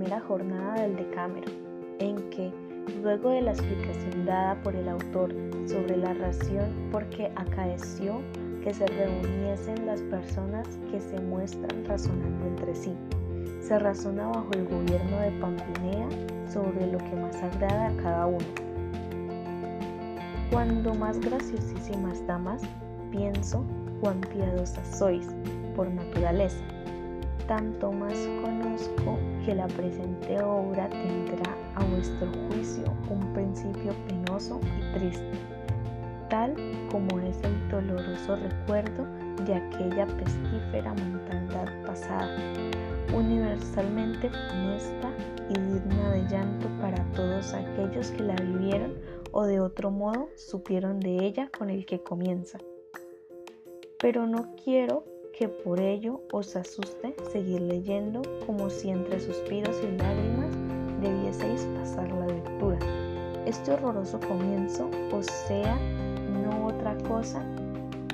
Primera jornada del Decámero, en que, luego de la explicación dada por el autor sobre la ración porque acaeció que se reuniesen las personas que se muestran razonando entre sí, se razona bajo el gobierno de Pampinea sobre lo que más agrada a cada uno. Cuando más graciosísimas damas, pienso cuán piadosas sois por naturaleza. Tanto más conozco que la presente obra tendrá a vuestro juicio un principio penoso y triste, tal como es el doloroso recuerdo de aquella pestífera mortandad pasada, universalmente funesta y digna de llanto para todos aquellos que la vivieron o de otro modo supieron de ella con el que comienza. Pero no quiero que por ello os asuste seguir leyendo como si entre suspiros y lágrimas debieseis pasar la lectura. Este horroroso comienzo os sea no otra cosa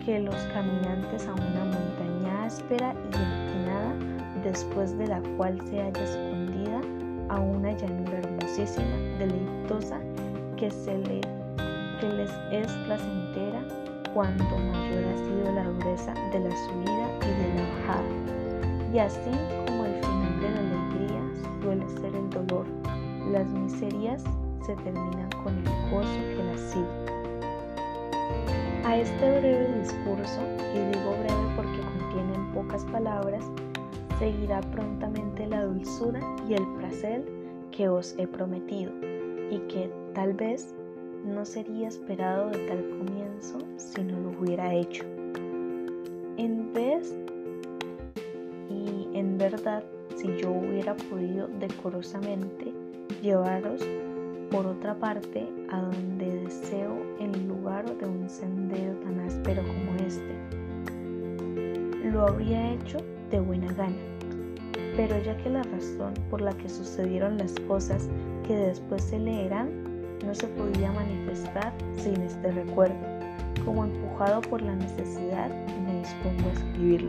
que los caminantes a una montaña áspera y empinada, después de la cual se halla escondida a una llanura hermosísima, deleitosa, que, se le, que les es placentera cuanto mayor ha sido la dureza de la subida Y así como el final de la alegría suele ser el dolor, las miserias se terminan con el gozo que las sigue. A este breve discurso, y digo breve porque contienen pocas palabras, seguirá prontamente la dulzura y el placer que os he prometido, y que tal vez no sería esperado de tal comienzo si no lo hubiera hecho. Llevaros por otra parte a donde deseo en lugar de un sendero tan áspero como este, lo habría hecho de buena gana. Pero ya que la razón por la que sucedieron las cosas que después se leerán no se podía manifestar sin este recuerdo. Como empujado por la necesidad, me dispongo a escribirlo.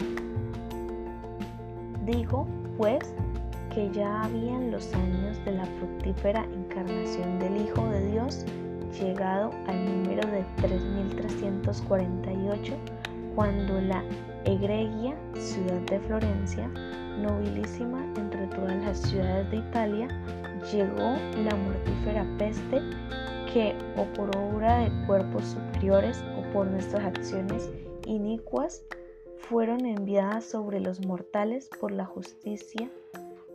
Digo, pues, que ya habían los años de la fructífera encarnación del Hijo de Dios llegado al número de 3348 cuando la egregia ciudad de Florencia, nobilísima entre todas las ciudades de Italia, llegó la mortífera peste que o por obra de cuerpos superiores o por nuestras acciones inicuas fueron enviadas sobre los mortales por la justicia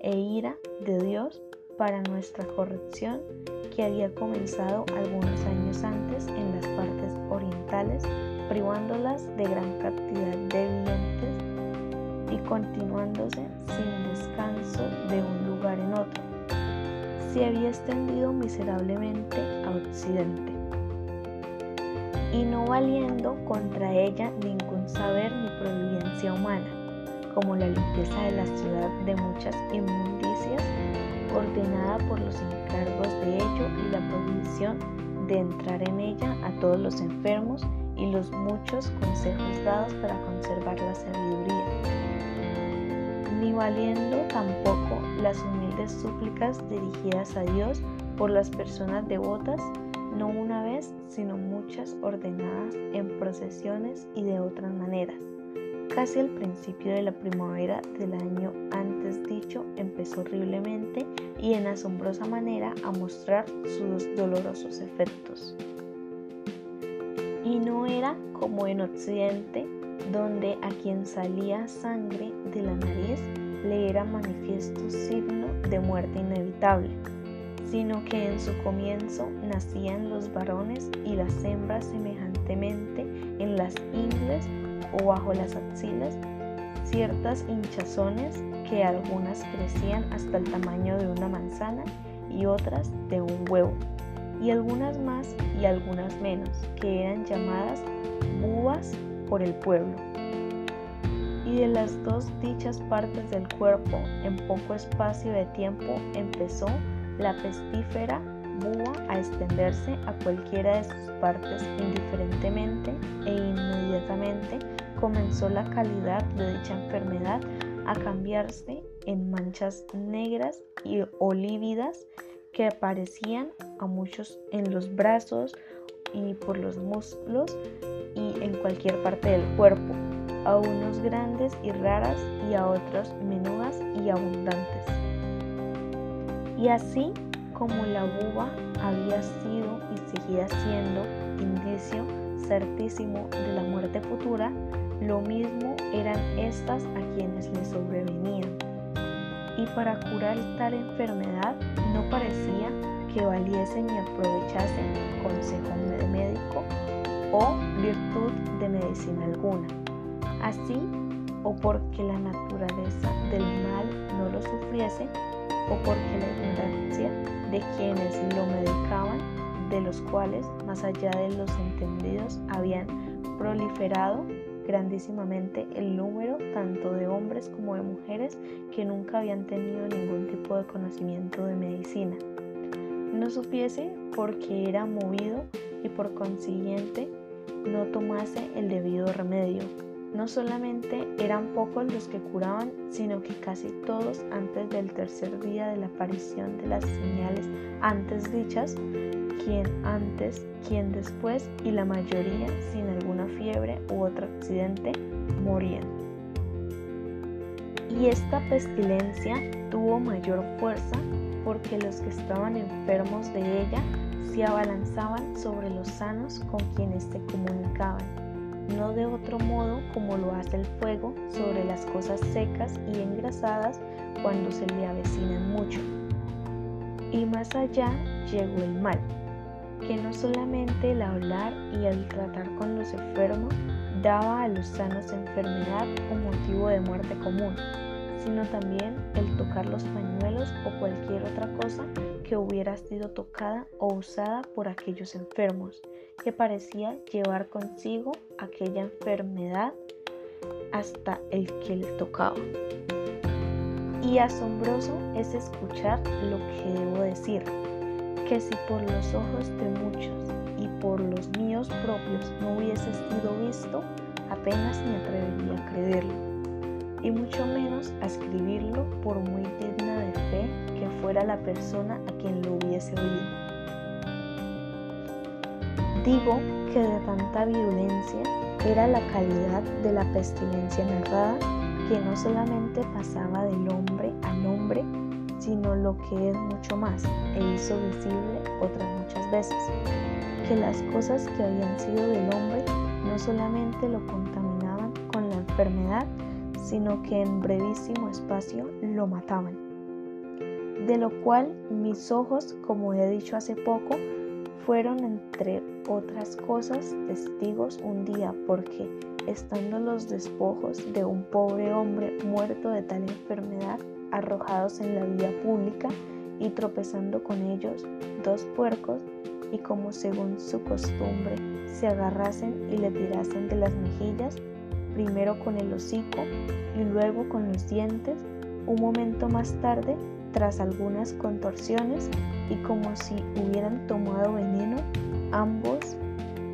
e ira de Dios para nuestra corrección que había comenzado algunos años antes en las partes orientales, privándolas de gran cantidad de vivientes y continuándose sin descanso de un lugar en otro. Se había extendido miserablemente a Occidente, y no valiendo contra ella ningún saber ni providencia humana, como la limpieza de la ciudad de muchas inmundicias, ordenada por los encargos de ello y la provisión de entrar en ella a todos los enfermos y los muchos consejos dados para conservar la sabiduría, ni valiendo tampoco las humildes súplicas dirigidas a Dios por las personas devotas, no una vez, sino muchas ordenadas en procesiones y de otras maneras. Casi al principio de la primavera del año antes dicho empezó horriblemente y en asombrosa manera a mostrar sus dolorosos efectos. Y no era como en Occidente, donde a quien salía sangre de la nariz le era manifiesto signo de muerte inevitable, sino que en su comienzo nacían los varones y las hembras semejantemente en las ingles o bajo las axilas, ciertas hinchazones que algunas crecían hasta el tamaño de una manzana y otras de un huevo, y algunas más y algunas menos, que eran llamadas búas por el pueblo. Y de las dos dichas partes del cuerpo en poco espacio de tiempo empezó la pestífera búa a extenderse a cualquiera de sus partes indiferentemente e inmediatamente comenzó la calidad de dicha enfermedad a cambiarse en manchas negras y olívidas que aparecían a muchos en los brazos y por los muslos y en cualquier parte del cuerpo, a unos grandes y raras y a otros menudas y abundantes. Y así como la buba había sido y seguía siendo indicio certísimo de la muerte futura, lo mismo eran estas a quienes le sobrevenían. Y para curar tal enfermedad no parecía que valiese ni aprovechase consejo de médico o virtud de medicina alguna. Así, o porque la naturaleza del mal no lo sufriese, o porque la ignorancia de quienes lo medicaban, de los cuales, más allá de los entendidos, habían proliferado grandísimamente el número tanto de hombres como de mujeres que nunca habían tenido ningún tipo de conocimiento de medicina. No supiese porque era movido y por consiguiente no tomase el debido remedio. No solamente eran pocos los que curaban, sino que casi todos antes del tercer día de la aparición de las señales antes dichas, quien antes, quien después y la mayoría sin fiebre u otro accidente morían. Y esta pestilencia tuvo mayor fuerza porque los que estaban enfermos de ella se abalanzaban sobre los sanos con quienes se comunicaban, no de otro modo como lo hace el fuego sobre las cosas secas y engrasadas cuando se le avecinan mucho. Y más allá llegó el mal, que no solamente el hablar y el tratar con los enfermos daba a los sanos enfermedad o motivo de muerte común, sino también el tocar los pañuelos o cualquier otra cosa que hubiera sido tocada o usada por aquellos enfermos, que parecía llevar consigo aquella enfermedad hasta el que le tocaba. Y asombroso es escuchar lo que debo decir, que si por los ojos de muchos y por los míos propios no hubiese sido visto, apenas me atrevería a creerlo y mucho menos a escribirlo por muy digna de fe que fuera la persona a quien lo hubiese oído. Digo que de tanta violencia era la calidad de la pestilencia narrada que no solamente pasaba del hombre al hombre, sino lo que es mucho más, e hizo visible otras muchas veces, que las cosas que habían sido del hombre no solamente lo contaminaban con la enfermedad, sino que en brevísimo espacio lo mataban. De lo cual mis ojos, como he dicho hace poco, fueron entre otras cosas testigos un día porque, estando los despojos de un pobre hombre muerto de tal enfermedad arrojados en la vía pública y tropezando con ellos dos puercos y como según su costumbre se agarrasen y le tirasen de las mejillas, primero con el hocico y luego con los dientes, un momento más tarde, tras algunas contorsiones y como si hubieran tomado veneno, ambos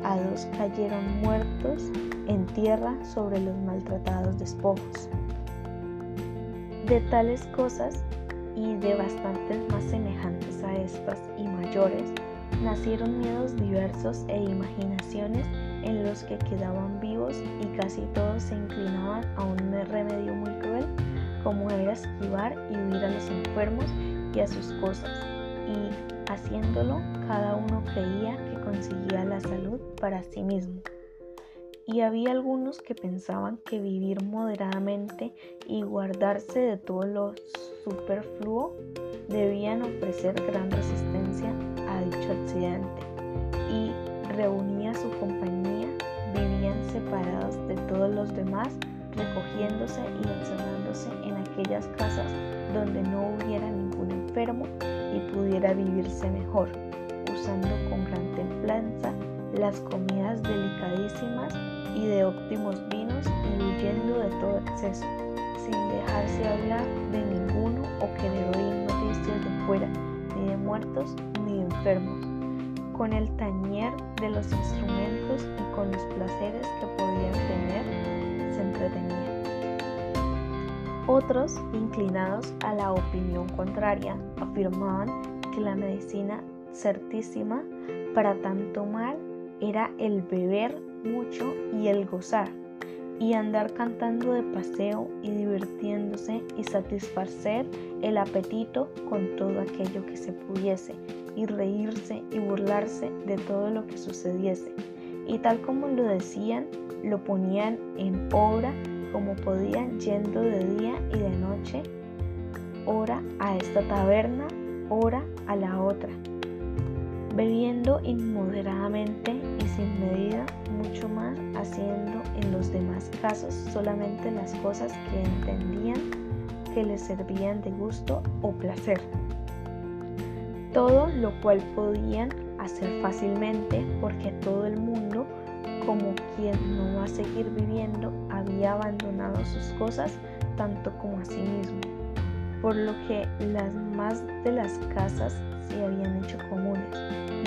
a dos cayeron muertos en tierra sobre los maltratados despojos. De tales cosas y de bastantes más semejantes a estas y mayores, nacieron miedos diversos e imaginaciones en los que quedaban vivos y casi todos se inclinaban a un remedio muy cruel como era esquivar y huir a los enfermos y a sus cosas, y haciéndolo cada uno creía que conseguía la salud para sí mismo. Y había algunos que pensaban que vivir moderadamente y guardarse de todo lo superfluo debían ofrecer gran resistencia a dicho accidente. Y reunía su compañía, vivían separados de todos los demás, recogiéndose y encerrándose en aquellas casas donde no hubiera ningún enfermo y pudiera vivirse mejor, usando con gran templanza las comidas delicadísimas y de óptimos vinos y huyendo de todo exceso, sin dejarse hablar de ninguno o que le oír noticias de fuera, ni de muertos ni de enfermos con el tañer de los instrumentos y con los placeres que podían tener, se entretenían. Otros, inclinados a la opinión contraria, afirmaban que la medicina certísima para tanto mal era el beber mucho y el gozar, y andar cantando de paseo y divirtiéndose y satisfacer el apetito con todo aquello que se pudiese, y reírse y burlarse de todo lo que sucediese. Y tal como lo decían, lo ponían en obra como podían yendo de día y de noche, hora a esta taberna, hora a la otra, bebiendo inmoderadamente y sin medida, mucho más haciendo en los demás casos solamente las cosas que entendían que les servían de gusto o placer. Todo lo cual podían hacer fácilmente porque todo el mundo, como quien no va a seguir viviendo, había abandonado sus cosas tanto como a sí mismo, por lo que las más de las casas se habían hecho comunes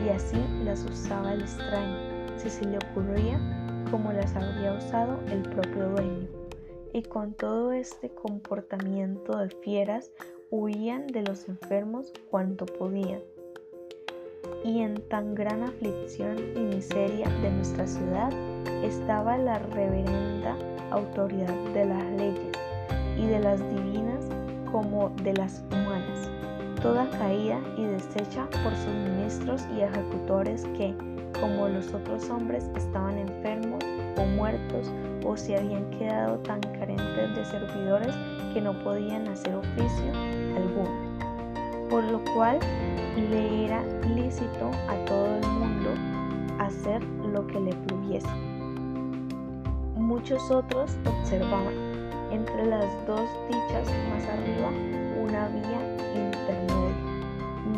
y así las usaba el extraño, si se le ocurría como las habría usado el propio dueño. Y con todo este comportamiento de fieras huían de los enfermos cuanto podían. Y en tan gran aflicción y miseria de nuestra ciudad estaba la reverenda autoridad de las leyes y de las divinas como de las humanas toda caída y deshecha por sus ministros y ejecutores que, como los otros hombres, estaban enfermos o muertos o se habían quedado tan carentes de servidores que no podían hacer oficio alguno. Por lo cual le era lícito a todo el mundo hacer lo que le pluviese. Muchos otros observaban entre las dos dichas más arriba una vía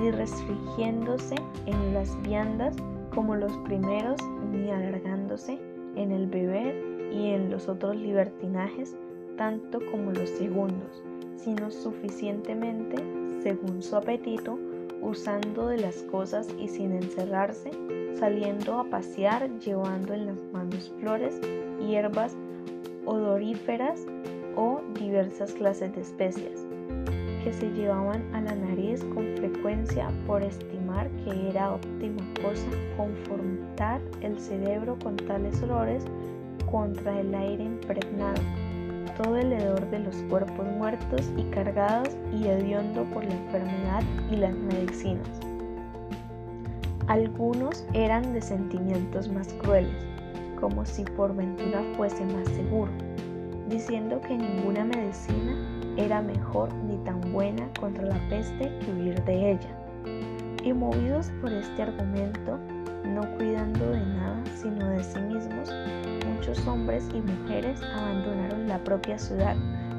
ni restringiéndose en las viandas como los primeros, ni alargándose en el beber y en los otros libertinajes tanto como los segundos, sino suficientemente, según su apetito, usando de las cosas y sin encerrarse, saliendo a pasear, llevando en las manos flores, hierbas odoríferas o diversas clases de especias que se llevaban a la nariz con frecuencia por estimar que era óptima cosa confortar el cerebro con tales olores contra el aire impregnado, todo el hedor de los cuerpos muertos y cargados y hediondo por la enfermedad y las medicinas. Algunos eran de sentimientos más crueles, como si por ventura fuese más seguro, diciendo que ninguna medicina era mejor ni tan buena contra la peste que huir de ella. Y movidos por este argumento, no cuidando de nada sino de sí mismos, muchos hombres y mujeres abandonaron la propia ciudad,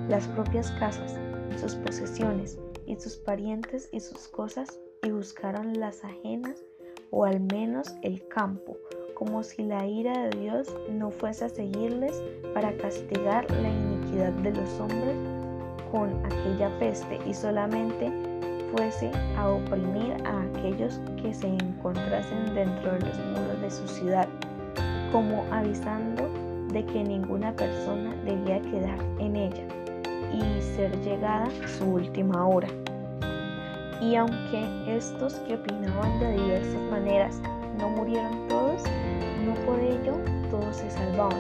las propias casas, sus posesiones y sus parientes y sus cosas y buscaron las ajenas o al menos el campo, como si la ira de Dios no fuese a seguirles para castigar la iniquidad de los hombres con aquella peste y solamente fuese a oprimir a aquellos que se encontrasen dentro de los muros de su ciudad, como avisando de que ninguna persona debía quedar en ella y ser llegada su última hora. Y aunque estos que opinaban de diversas maneras no murieron todos, no por ello todos se salvaban,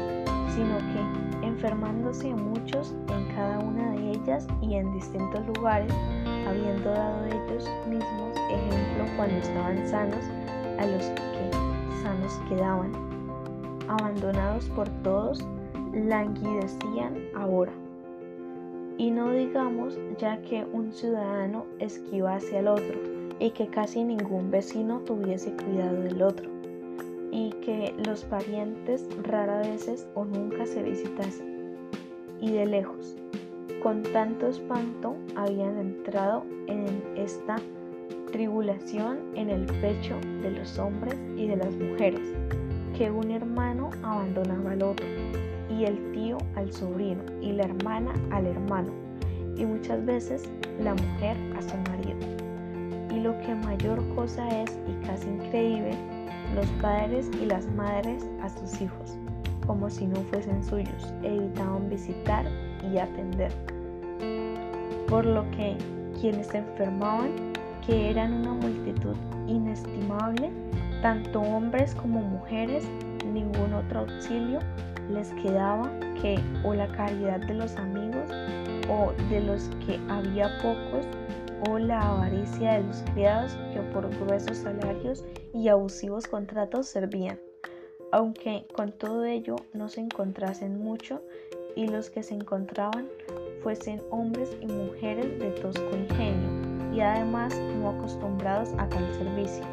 sino que enfermándose muchos en cada una de ellas y en distintos lugares, habiendo dado ellos mismos ejemplo cuando estaban sanos a los que sanos quedaban, abandonados por todos, languidecían ahora. Y no digamos ya que un ciudadano esquivase al otro y que casi ningún vecino tuviese cuidado del otro y que los parientes rara veces o nunca se visitasen y de lejos. Con tanto espanto habían entrado en esta tribulación en el pecho de los hombres y de las mujeres, que un hermano abandonaba al otro, y el tío al sobrino, y la hermana al hermano, y muchas veces la mujer a su marido. Y lo que mayor cosa es y casi increíble, los padres y las madres a sus hijos, como si no fuesen suyos, evitaban visitar y atender. por lo que quienes enfermaban, que eran una multitud inestimable, tanto hombres como mujeres, ningún otro auxilio les quedaba que o la caridad de los amigos o de los que había pocos o la avaricia de los criados que por gruesos salarios y abusivos contratos servían, aunque con todo ello no se encontrasen mucho y los que se encontraban fuesen hombres y mujeres de tosco ingenio y además no acostumbrados a tal servicio,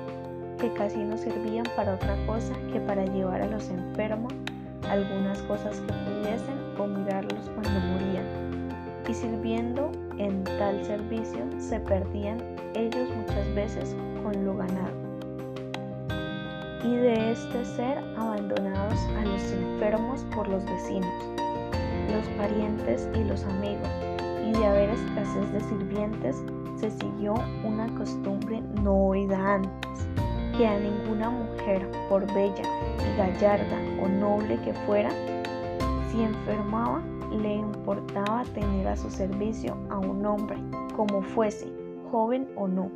que casi no servían para otra cosa que para llevar a los enfermos algunas cosas que pudiesen o mirarlos cuando morían, y sirviendo en tal servicio se perdían ellos muchas veces con lo ganado. Y de este ser abandonados a los enfermos por los vecinos, los parientes y los amigos, y de haber escasez de sirvientes, se siguió una costumbre no oída antes, que a ninguna mujer, por bella y gallarda o noble que fuera, si enfermaba, le importaba tener a su servicio a un hombre, como fuese, joven o no,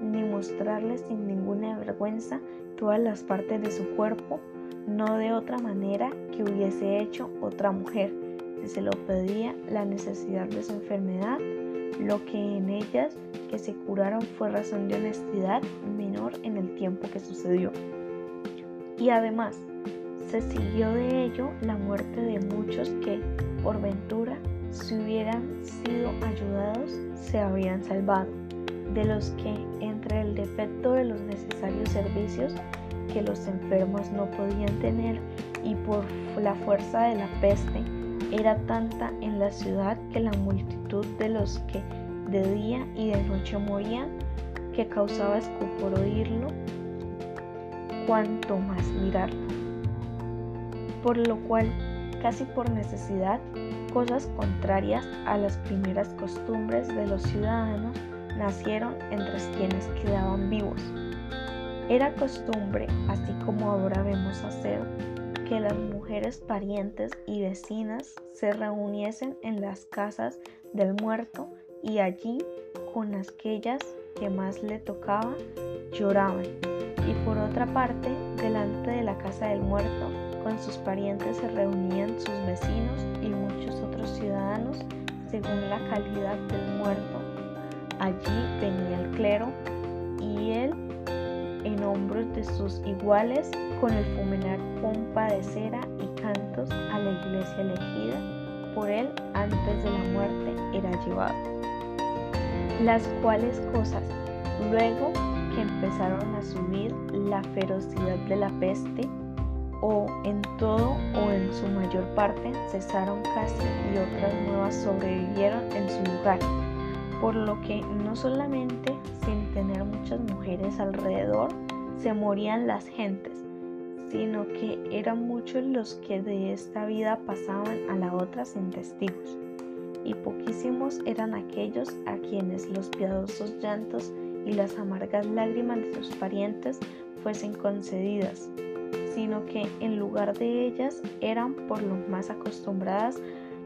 ni mostrarle sin ninguna vergüenza todas las partes de su cuerpo, no de otra manera que hubiese hecho otra mujer, si se lo pedía la necesidad de su enfermedad, lo que en ellas que se curaron fue razón de honestidad menor en el tiempo que sucedió. Y además, se siguió de ello la muerte de muchos que, por ventura, si hubieran sido ayudados, se habrían salvado, de los que, entre el defecto de los necesarios servicios que los enfermos no podían tener y por la fuerza de la peste, era tanta en la ciudad que la multitud de los que de día y de noche morían, que causaba escupor oírlo, cuanto más mirarlo por lo cual, casi por necesidad, cosas contrarias a las primeras costumbres de los ciudadanos nacieron entre quienes quedaban vivos. Era costumbre, así como ahora vemos hacer, que las mujeres parientes y vecinas se reuniesen en las casas del muerto y allí, con aquellas que más le tocaba, lloraban. Y por otra parte, delante de la casa del muerto, con sus parientes se reunían sus vecinos y muchos otros ciudadanos según la calidad del muerto. Allí venía el clero y él en hombros de sus iguales con el fumelar pompa de cera y cantos a la iglesia elegida por él antes de la muerte era llevado. Las cuales cosas, luego que empezaron a subir la ferocidad de la peste, o en todo o en su mayor parte cesaron casi y otras nuevas sobrevivieron en su lugar, por lo que no solamente sin tener muchas mujeres alrededor se morían las gentes, sino que eran muchos los que de esta vida pasaban a la otra sin testigos, y poquísimos eran aquellos a quienes los piadosos llantos y las amargas lágrimas de sus parientes fuesen concedidas sino que en lugar de ellas eran por lo más acostumbradas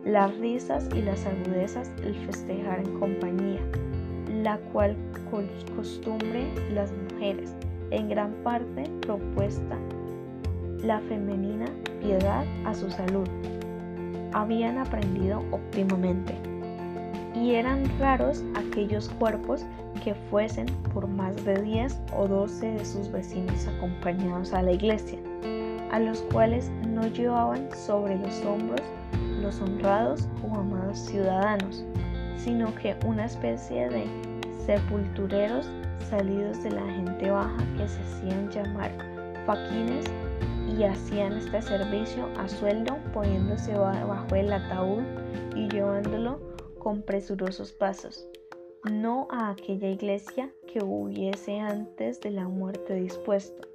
las risas y las agudezas el festejar en compañía, la cual costumbre las mujeres, en gran parte propuesta la femenina piedad a su salud, habían aprendido óptimamente. Y eran raros aquellos cuerpos que fuesen por más de 10 o 12 de sus vecinos acompañados a la iglesia a los cuales no llevaban sobre los hombros los honrados o amados ciudadanos, sino que una especie de sepultureros salidos de la gente baja que se hacían llamar faquines y hacían este servicio a sueldo poniéndose bajo el ataúd y llevándolo con presurosos pasos, no a aquella iglesia que hubiese antes de la muerte dispuesto,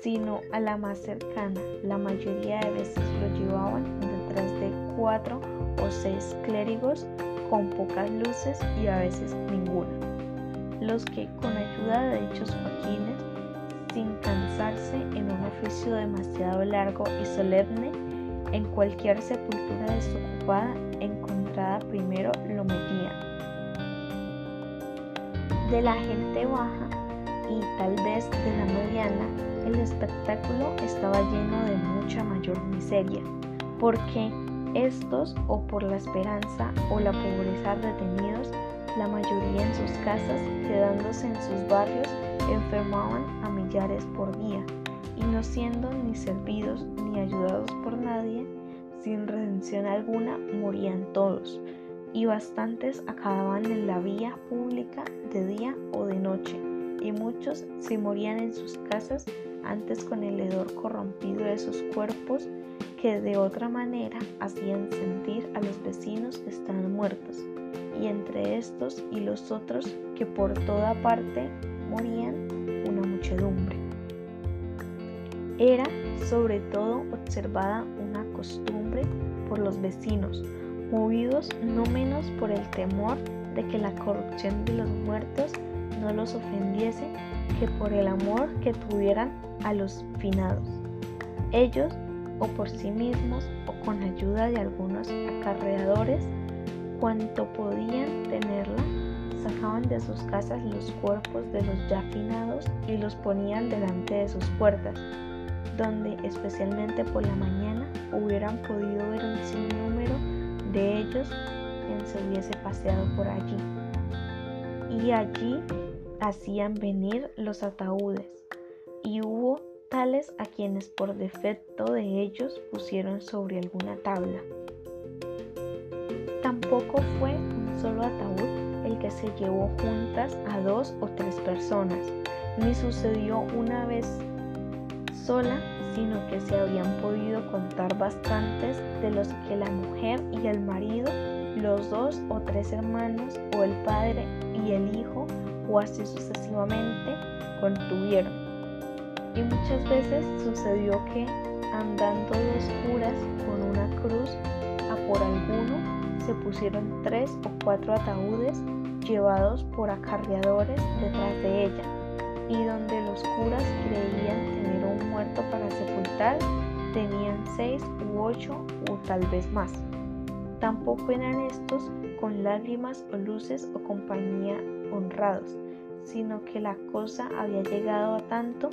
sino a la más cercana. La mayoría de veces lo llevaban detrás de cuatro o seis clérigos con pocas luces y a veces ninguna. Los que con ayuda de dichos faquines, sin cansarse en un oficio demasiado largo y solemne, en cualquier sepultura desocupada encontrada primero lo metían. de la gente baja y tal vez de la mediana, el espectáculo estaba lleno de mucha mayor miseria, porque estos o por la esperanza o la pobreza retenidos, la mayoría en sus casas, quedándose en sus barrios, enfermaban a millares por día, y no siendo ni servidos ni ayudados por nadie, sin redención alguna, morían todos, y bastantes acababan en la vía pública de día o de noche, y muchos se morían en sus casas antes con el hedor corrompido de sus cuerpos que de otra manera hacían sentir a los vecinos que estaban muertos, y entre estos y los otros que por toda parte morían una muchedumbre. Era sobre todo observada una costumbre por los vecinos, movidos no menos por el temor de que la corrupción de los muertos no los ofendiese que por el amor que tuvieran a los finados. Ellos, o por sí mismos, o con ayuda de algunos acarreadores, cuanto podían tenerla, sacaban de sus casas los cuerpos de los ya finados y los ponían delante de sus puertas, donde especialmente por la mañana hubieran podido ver un sinnúmero de ellos quien se hubiese paseado por allí. Y allí hacían venir los ataúdes, y hubo tales a quienes por defecto de ellos pusieron sobre alguna tabla. Tampoco fue un solo ataúd el que se llevó juntas a dos o tres personas, ni sucedió una vez sola, sino que se habían podido contar bastantes de los que la mujer y el marido, los dos o tres hermanos o el padre y el hijo o así sucesivamente contuvieron. Y muchas veces sucedió que andando dos curas con una cruz a por alguno, se pusieron tres o cuatro ataúdes llevados por acarreadores detrás de ella, y donde los curas creían tener un muerto para sepultar, tenían seis u ocho o tal vez más. Tampoco eran estos con lágrimas o luces o compañía honrados, sino que la cosa había llegado a tanto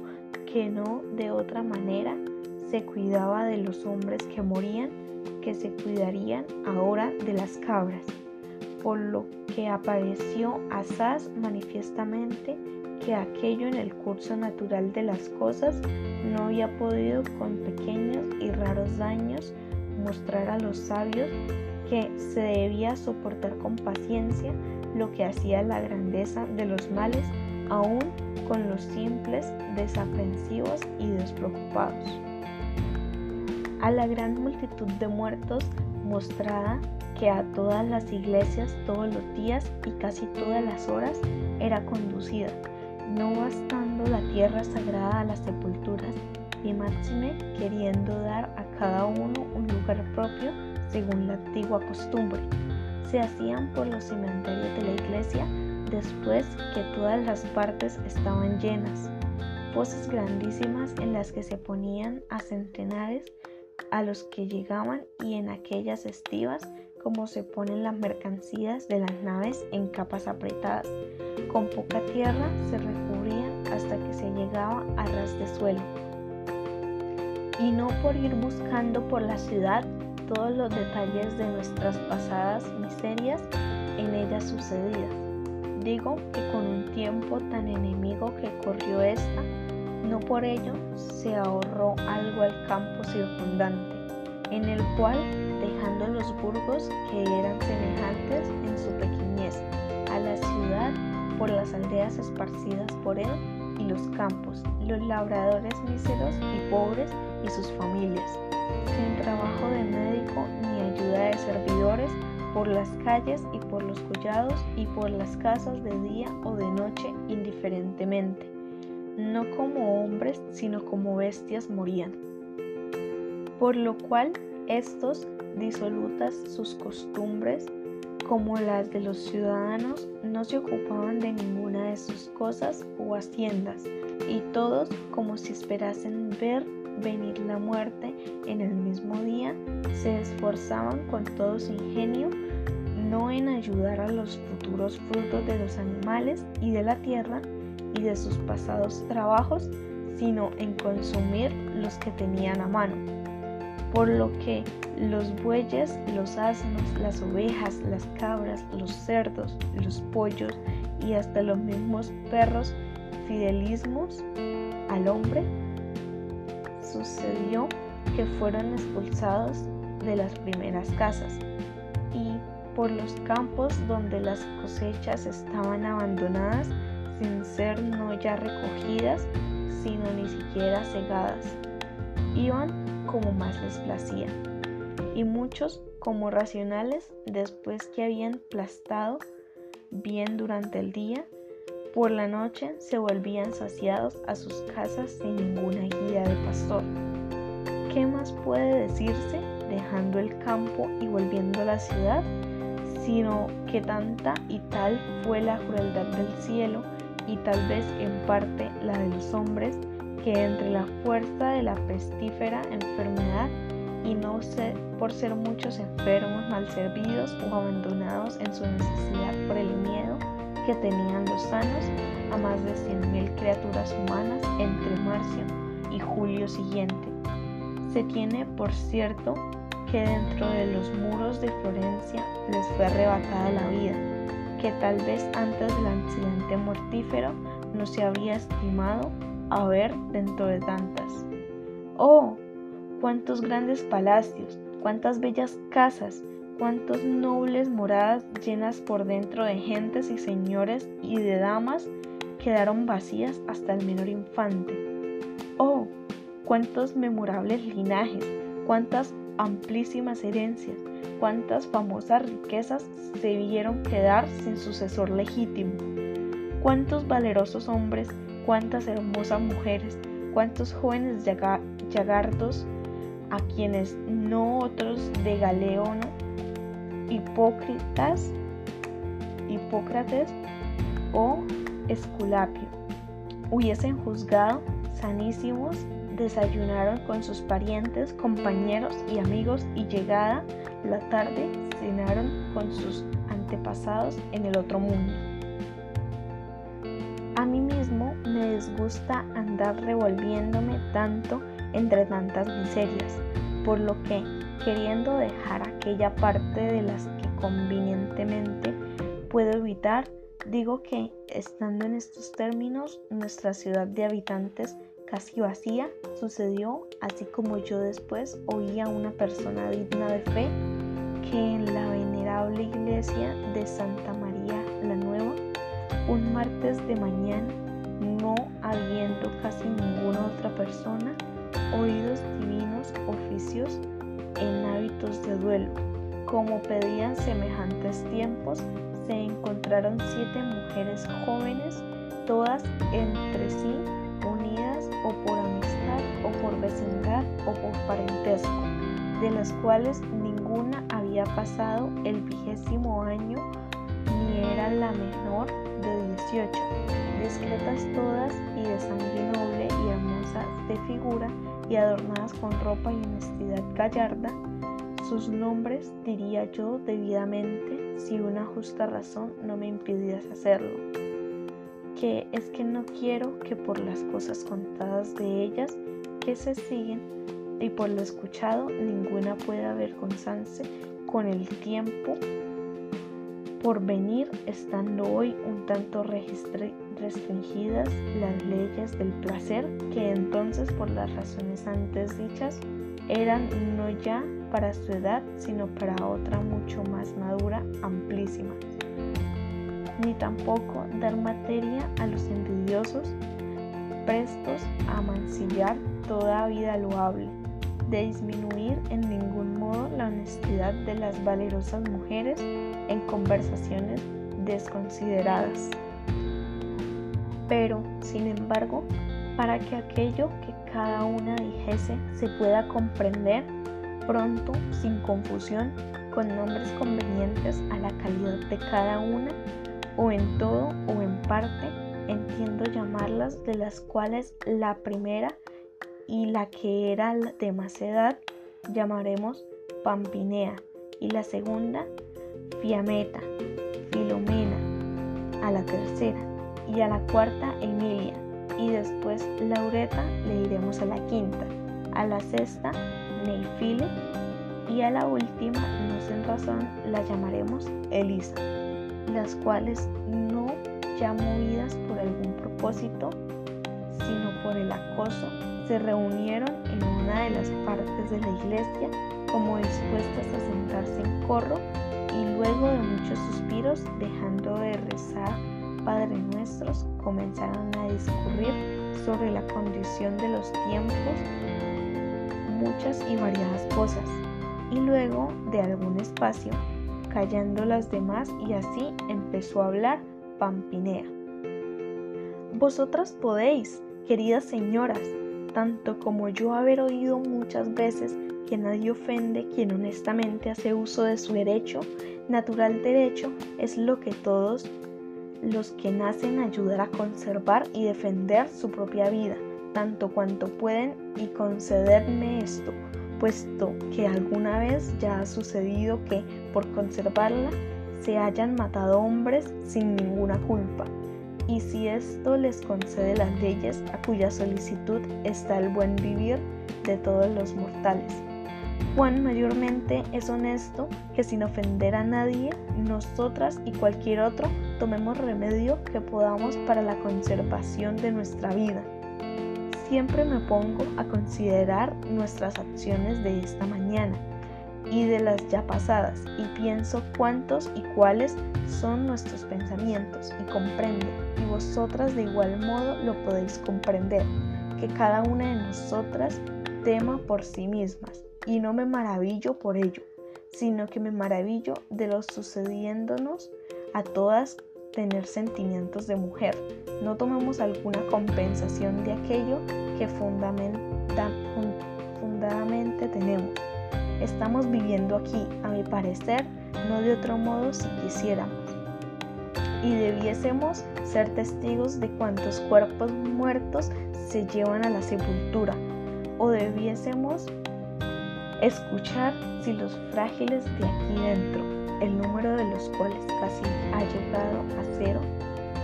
que no de otra manera se cuidaba de los hombres que morían, que se cuidarían ahora de las cabras, por lo que apareció asaz manifiestamente que aquello en el curso natural de las cosas no había podido con pequeños y raros daños mostrar a los sabios que se debía soportar con paciencia lo que hacía la grandeza de los males aún con los simples, desaprensivos y despreocupados. A la gran multitud de muertos mostrada que a todas las iglesias todos los días y casi todas las horas era conducida, no bastando la tierra sagrada a las sepulturas, y máxime queriendo dar a cada uno un lugar propio según la antigua costumbre se hacían por los cementerios de la iglesia después que todas las partes estaban llenas, fosas grandísimas en las que se ponían a centenares a los que llegaban y en aquellas estivas como se ponen las mercancías de las naves en capas apretadas. Con poca tierra se recubrían hasta que se llegaba a ras de suelo. Y no por ir buscando por la ciudad todos los detalles de nuestras pasadas miserias en ella sucedidas. Digo que con un tiempo tan enemigo que corrió esta, no por ello se ahorró algo al campo circundante, en el cual, dejando los burgos que eran semejantes en su pequeñez a la ciudad por las aldeas esparcidas por él y los campos, los labradores míseros y pobres y sus familias, sin trabajo de médico ni ayuda de servidores, por las calles y por los collados y por las casas de día o de noche indiferentemente, no como hombres, sino como bestias morían. Por lo cual estos, disolutas sus costumbres, como las de los ciudadanos, no se ocupaban de ninguna de sus cosas o haciendas, y todos, como si esperasen ver venir la muerte en el mismo día, se esforzaban con todo su ingenio no en ayudar a los futuros frutos de los animales y de la tierra y de sus pasados trabajos, sino en consumir los que tenían a mano. Por lo que los bueyes, los asnos, las ovejas, las cabras, los cerdos, los pollos y hasta los mismos perros fidelismos al hombre, sucedió que fueron expulsados de las primeras casas y por los campos donde las cosechas estaban abandonadas sin ser no ya recogidas, sino ni siquiera cegadas. Iban como más les placía, y muchos como racionales después que habían plastado bien durante el día, por la noche se volvían saciados a sus casas sin ninguna guía de pastor. ¿Qué más puede decirse dejando el campo y volviendo a la ciudad? Sino que tanta y tal fue la crueldad del cielo y tal vez en parte la de los hombres, que entre la fuerza de la pestífera enfermedad y no sé, por ser muchos enfermos, mal servidos o abandonados en su necesidad por el miedo que tenían los sanos a más de 100.000 criaturas humanas entre marzo y julio siguiente. Se tiene por cierto que dentro de los muros de Florencia les fue arrebatada la vida, que tal vez antes del accidente mortífero no se habría estimado haber dentro de tantas. ¡Oh! cuántos grandes palacios, cuántas bellas casas, cuántos nobles moradas llenas por dentro de gentes y señores y de damas quedaron vacías hasta el menor infante. Oh, cuántos memorables linajes, cuántas amplísimas herencias, cuántas famosas riquezas se vieron quedar sin sucesor legítimo. Cuántos valerosos hombres, cuántas hermosas mujeres, cuántos jóvenes llagardos a quienes no otros de Galeón, Hipócritas, Hipócrates o Esculapio hubiesen juzgado sanísimos, desayunaron con sus parientes, compañeros y amigos y llegada la tarde cenaron con sus antepasados en el otro mundo. A mí mismo me disgusta andar revolviéndome tanto entre tantas miserias, por lo que, queriendo dejar aquella parte de las que convenientemente puedo evitar, digo que, estando en estos términos, nuestra ciudad de habitantes casi vacía sucedió, así como yo después oí a una persona digna de fe que en la venerable iglesia de Santa María la Nueva, un martes de mañana, no habiendo casi ninguna otra persona, oídos divinos oficios en hábitos de duelo. Como pedían semejantes tiempos, se encontraron siete mujeres jóvenes, todas entre sí unidas o por amistad o por vecindad o por parentesco, de las cuales ninguna había pasado el vigésimo año ni era la menor de 18, discretas todas y de sangre noble y hermosa de figura, y adornadas con ropa y gallarda, sus nombres diría yo debidamente si una justa razón no me impidiese hacerlo, que es que no quiero que por las cosas contadas de ellas que se siguen y por lo escuchado ninguna pueda avergonzarse con el tiempo por venir, estando hoy un tanto restringidas las leyes del placer, que entonces por las razones antes dichas eran no ya para su edad, sino para otra mucho más madura, amplísima. Ni tampoco dar materia a los envidiosos, prestos a mancillar toda vida loable, de disminuir en ningún modo la honestidad de las valerosas mujeres en conversaciones desconsideradas. Pero, sin embargo, para que aquello que cada una dijese se pueda comprender pronto, sin confusión, con nombres convenientes a la calidad de cada una, o en todo o en parte, entiendo llamarlas de las cuales la primera y la que era de más edad llamaremos Pampinea y la segunda Fiameta, Filomena, a la tercera y a la cuarta Emilia y después Laureta le iremos a la quinta, a la sexta Neifile y a la última, no sin razón, la llamaremos Elisa, las cuales no ya movidas por algún propósito, sino por el acoso, se reunieron en una de las partes de la iglesia como dispuestas a sentarse en corro y luego de muchos suspiros, dejando de rezar Padre Nuestros, comenzaron a discurrir sobre la condición de los tiempos, muchas y variadas cosas, y luego de algún espacio, callando las demás y así empezó a hablar Pampinea. Vosotras podéis, queridas señoras, tanto como yo haber oído muchas veces que nadie ofende quien honestamente hace uso de su derecho, natural derecho es lo que todos los que nacen ayudar a conservar y defender su propia vida, tanto cuanto pueden, y concederme esto, puesto que alguna vez ya ha sucedido que, por conservarla, se hayan matado hombres sin ninguna culpa. Y si esto les concede las leyes a cuya solicitud está el buen vivir de todos los mortales. Juan mayormente es honesto que sin ofender a nadie, nosotras y cualquier otro tomemos remedio que podamos para la conservación de nuestra vida. Siempre me pongo a considerar nuestras acciones de esta mañana y de las ya pasadas y pienso cuántos y cuáles son nuestros pensamientos y comprendo, y vosotras de igual modo lo podéis comprender, que cada una de nosotras tema por sí mismas y no me maravillo por ello, sino que me maravillo de lo sucediéndonos a todas tener sentimientos de mujer. No tomemos alguna compensación de aquello que fundamentalmente tenemos. Estamos viviendo aquí, a mi parecer, no de otro modo si quisiéramos. Y debiésemos ser testigos de cuantos cuerpos muertos se llevan a la sepultura, o debiésemos escuchar si los frágiles de aquí dentro, el número de los cuales casi ha llegado a cero,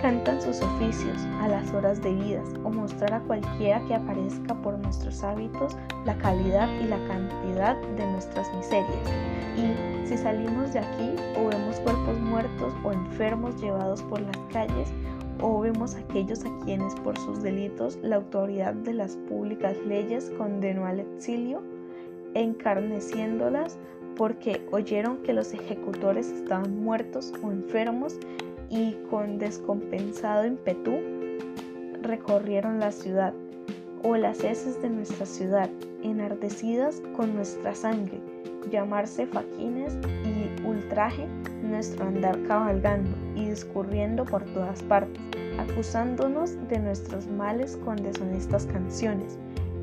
cantan sus oficios a las horas debidas o mostrar a cualquiera que aparezca por nuestros hábitos la calidad y la cantidad de nuestras miserias. Y si salimos de aquí o vemos cuerpos muertos o enfermos llevados por las calles, o vemos aquellos a quienes por sus delitos la autoridad de las públicas leyes condenó al exilio, encarneciéndolas porque oyeron que los ejecutores estaban muertos o enfermos y con descompensado ímpetu recorrieron la ciudad o las heces de nuestra ciudad, enardecidas con nuestra sangre, llamarse faquines y ultraje nuestro andar cabalgando y discurriendo por todas partes, acusándonos de nuestros males con deshonestas canciones.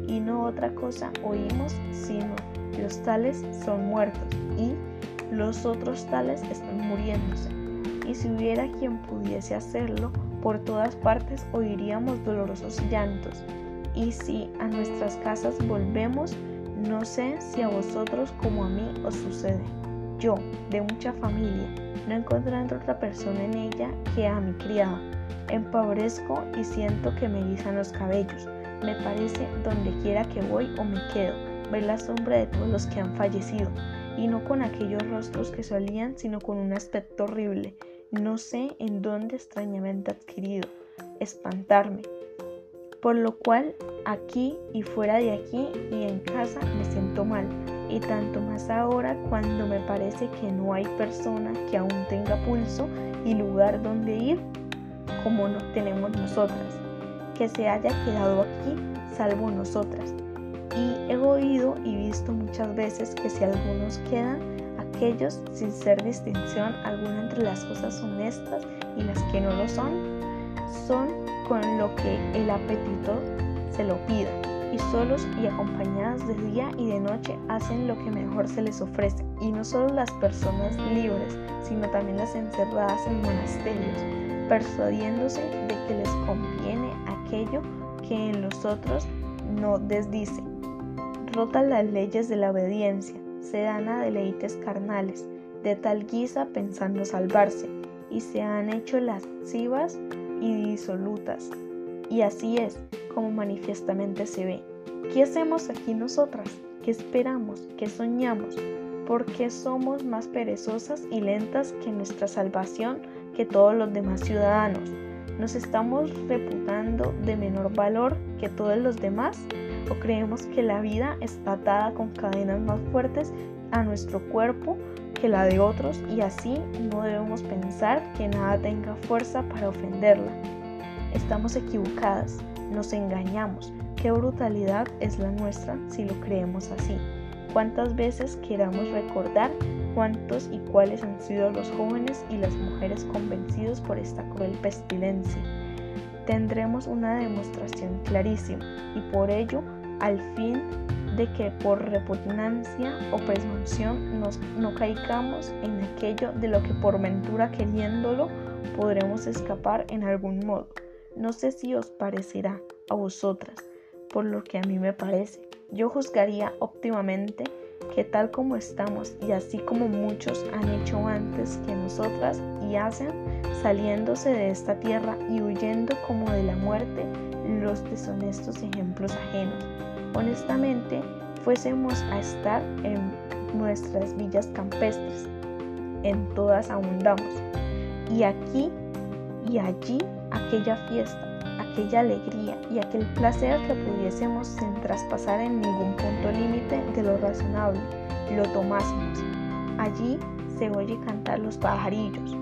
Y no otra cosa oímos sino los tales son muertos y los otros tales están muriéndose. Y si hubiera quien pudiese hacerlo, por todas partes oiríamos dolorosos llantos. Y si a nuestras casas volvemos, no sé si a vosotros como a mí os sucede. Yo, de mucha familia, no encontrando otra persona en ella que a mi criado, empobrezco y siento que me guisan los cabellos me parece donde quiera que voy o me quedo, ver la sombra de todos los que han fallecido, y no con aquellos rostros que solían, sino con un aspecto horrible, no sé en dónde extrañamente adquirido, espantarme. Por lo cual, aquí y fuera de aquí y en casa me siento mal, y tanto más ahora cuando me parece que no hay persona que aún tenga pulso y lugar donde ir como no tenemos nosotras que se haya quedado aquí salvo nosotras. Y he oído y visto muchas veces que si algunos quedan, aquellos sin ser distinción alguna entre las cosas honestas y las que no lo son, son con lo que el apetito se lo pida, y solos y acompañadas de día y de noche hacen lo que mejor se les ofrece, y no solo las personas libres, sino también las encerradas en monasterios, persuadiéndose de que les conviene aquello que en los otros no desdice. Rotan las leyes de la obediencia, se dan a deleites carnales, de tal guisa pensando salvarse, y se han hecho lascivas y disolutas. Y así es como manifiestamente se ve. ¿Qué hacemos aquí nosotras? ¿Qué esperamos? ¿Qué soñamos? ¿Por qué somos más perezosas y lentas que nuestra salvación que todos los demás ciudadanos? ¿Nos estamos reputando de menor valor que todos los demás? ¿O creemos que la vida está atada con cadenas más fuertes a nuestro cuerpo que la de otros y así no debemos pensar que nada tenga fuerza para ofenderla? Estamos equivocadas, nos engañamos. Qué brutalidad es la nuestra si lo creemos así. ¿Cuántas veces queramos recordar cuántos y cuáles han sido los jóvenes y las mujeres convencidos por esta cruel pestilencia? Tendremos una demostración clarísima y por ello, al fin de que por repugnancia o presunción nos, no caigamos en aquello de lo que por ventura queriéndolo podremos escapar en algún modo. No sé si os parecerá a vosotras, por lo que a mí me parece. Yo juzgaría óptimamente que tal como estamos y así como muchos han hecho antes que nosotras hacen, saliéndose de esta tierra y huyendo como de la muerte, los deshonestos ejemplos ajenos. Honestamente, fuésemos a estar en nuestras villas campestres, en todas abundamos, y aquí y allí aquella fiesta, aquella alegría y aquel placer que pudiésemos sin traspasar en ningún punto límite de lo razonable, lo tomásemos. Allí se oye cantar los pajarillos,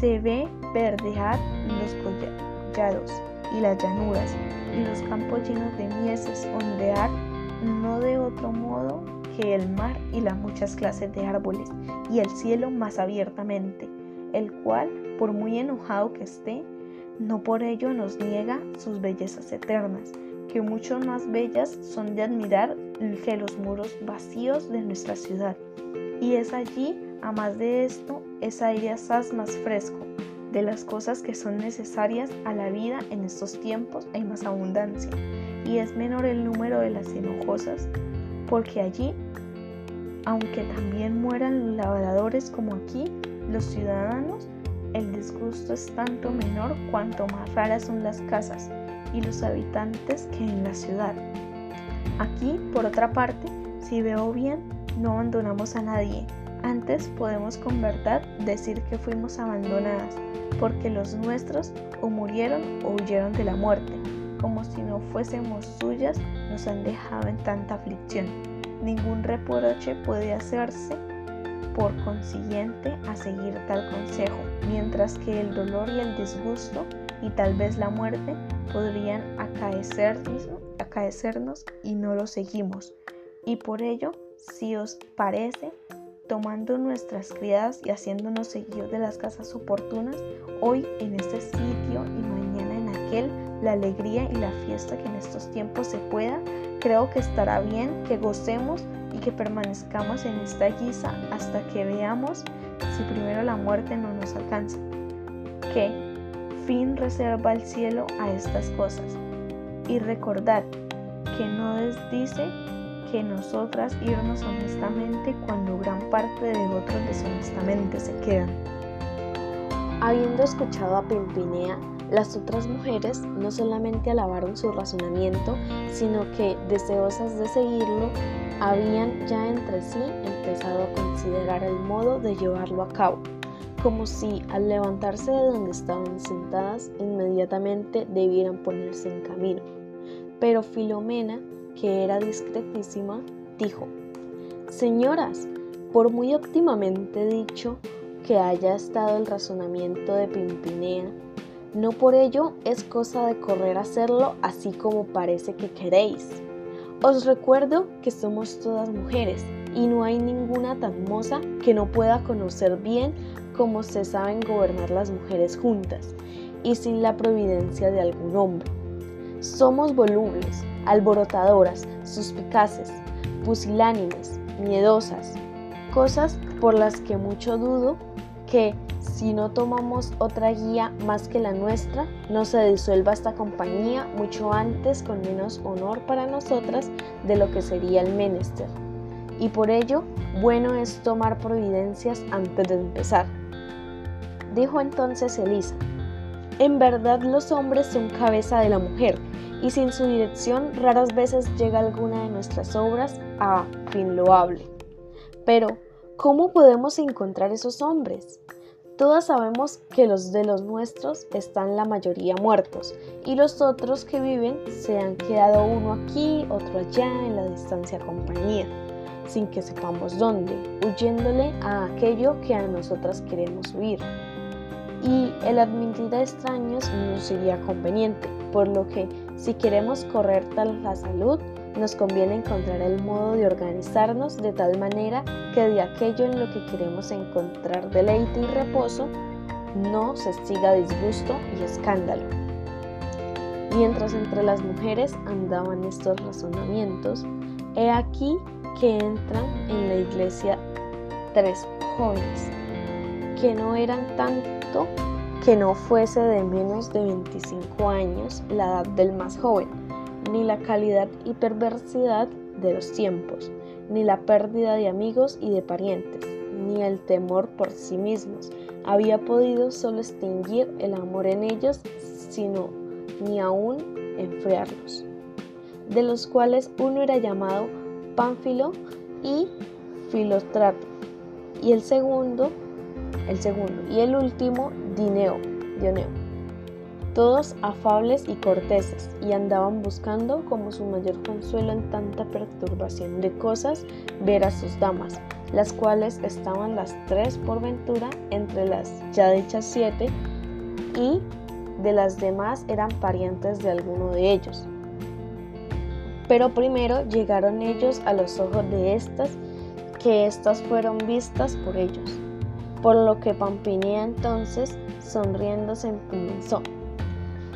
se ve verdear los collados y las llanuras y los campos llenos de mieses ondear no de otro modo que el mar y las muchas clases de árboles y el cielo más abiertamente, el cual, por muy enojado que esté, no por ello nos niega sus bellezas eternas, que mucho más bellas son de admirar que los muros vacíos de nuestra ciudad. Y es allí, a más de esto, es aire asaz más fresco, de las cosas que son necesarias a la vida en estos tiempos hay más abundancia, y es menor el número de las enojosas, porque allí, aunque también mueran los labradores como aquí, los ciudadanos el disgusto es tanto menor cuanto más raras son las casas y los habitantes que en la ciudad. Aquí, por otra parte, si veo bien, no abandonamos a nadie. Antes podemos con verdad decir que fuimos abandonadas, porque los nuestros o murieron o huyeron de la muerte, como si no fuésemos suyas, nos han dejado en tanta aflicción. Ningún reproche puede hacerse por consiguiente a seguir tal consejo, mientras que el dolor y el disgusto y tal vez la muerte podrían acaecernos, y no lo seguimos. Y por ello, si os parece, tomando nuestras criadas y haciéndonos seguir de las casas oportunas, hoy en este sitio y mañana en aquel, la alegría y la fiesta que en estos tiempos se pueda, creo que estará bien que gocemos y que permanezcamos en esta guisa hasta que veamos si primero la muerte no nos alcanza. ¿Qué fin reserva el cielo a estas cosas? Y recordad que no desdice que nosotras irnos honestamente cuando gran parte de otros deshonestamente se quedan. Habiendo escuchado a Pimpinea, las otras mujeres no solamente alabaron su razonamiento, sino que, deseosas de seguirlo, habían ya entre sí empezado a considerar el modo de llevarlo a cabo, como si al levantarse de donde estaban sentadas inmediatamente debieran ponerse en camino. Pero Filomena, que era discretísima, dijo, Señoras, por muy óptimamente dicho que haya estado el razonamiento de Pimpinea, no por ello es cosa de correr a hacerlo así como parece que queréis. Os recuerdo que somos todas mujeres y no hay ninguna tan moza que no pueda conocer bien cómo se saben gobernar las mujeres juntas y sin la providencia de algún hombre. Somos volubles, alborotadoras, suspicaces, pusilánimes, miedosas, cosas por las que mucho dudo que si no tomamos otra guía más que la nuestra, no se disuelva esta compañía mucho antes con menos honor para nosotras de lo que sería el menester. y por ello bueno es tomar providencias antes de empezar. Dijo entonces Elisa, en verdad los hombres son cabeza de la mujer, y sin su dirección raras veces llega alguna de nuestras obras a fin loable. Pero, ¿cómo podemos encontrar esos hombres? Todas sabemos que los de los nuestros están la mayoría muertos y los otros que viven se han quedado uno aquí, otro allá en la distancia compañía, sin que sepamos dónde, huyéndole a aquello que a nosotras queremos huir. Y el admitir a extraños no sería conveniente, por lo que si queremos correr tal la salud, nos conviene encontrar el modo de organizarnos de tal manera que de aquello en lo que queremos encontrar deleite y reposo, no se siga disgusto y escándalo. Mientras entre las mujeres andaban estos razonamientos, he aquí que entran en la iglesia tres jóvenes, que no eran tanto que no fuese de menos de 25 años la edad del más joven, ni la calidad y perversidad de los tiempos, ni la pérdida de amigos y de parientes, ni el temor por sí mismos, había podido solo extinguir el amor en ellos, sino ni aún enfriarlos, de los cuales uno era llamado Pánfilo y Filostrato, y el segundo, el segundo, y el último Dineo, Dioneo, todos afables y corteses, y andaban buscando como su mayor consuelo en tanta perturbación de cosas ver a sus damas, las cuales estaban las tres por ventura entre las ya dichas siete, y de las demás eran parientes de alguno de ellos. Pero primero llegaron ellos a los ojos de estas, que éstas fueron vistas por ellos por lo que Pampinea entonces, sonriendo, se comenzó.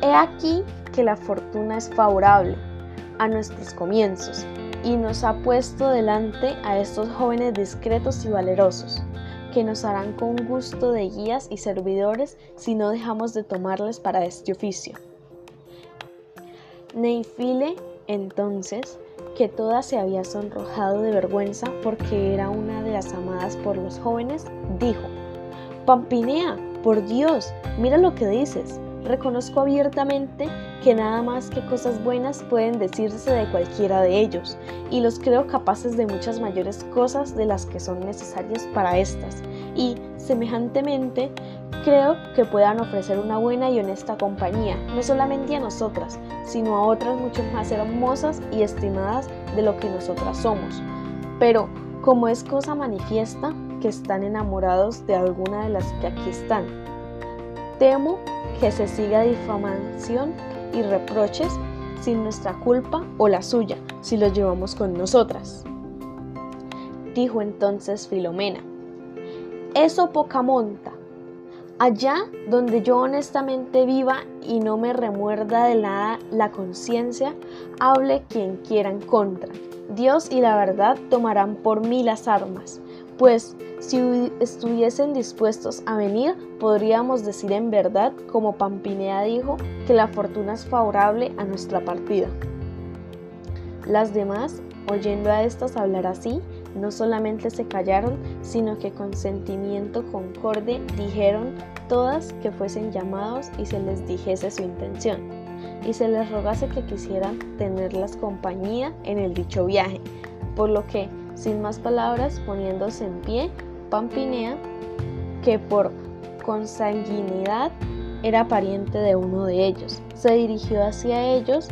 He aquí que la fortuna es favorable a nuestros comienzos y nos ha puesto delante a estos jóvenes discretos y valerosos, que nos harán con gusto de guías y servidores si no dejamos de tomarles para este oficio. Neifile, entonces, que toda se había sonrojado de vergüenza porque era una de las amadas por los jóvenes, dijo, Pampinea, por Dios, mira lo que dices. Reconozco abiertamente que nada más que cosas buenas pueden decirse de cualquiera de ellos, y los creo capaces de muchas mayores cosas de las que son necesarias para estas, y, semejantemente, creo que puedan ofrecer una buena y honesta compañía, no solamente a nosotras, sino a otras mucho más hermosas y estimadas de lo que nosotras somos. Pero, como es cosa manifiesta, que están enamorados de alguna de las que aquí están. Temo que se siga difamación y reproches sin nuestra culpa o la suya, si los llevamos con nosotras. Dijo entonces Filomena, eso poca monta. Allá donde yo honestamente viva y no me remuerda de nada la conciencia, hable quien quiera en contra. Dios y la verdad tomarán por mí las armas, pues si estuviesen dispuestos a venir, podríamos decir en verdad, como Pampinea dijo, que la fortuna es favorable a nuestra partida. Las demás, oyendo a estas hablar así, no solamente se callaron, sino que con sentimiento concorde dijeron todas que fuesen llamados y se les dijese su intención, y se les rogase que quisieran tenerlas compañía en el dicho viaje, por lo que sin más palabras, poniéndose en pie, Pampinea, que por consanguinidad era pariente de uno de ellos, se dirigió hacia ellos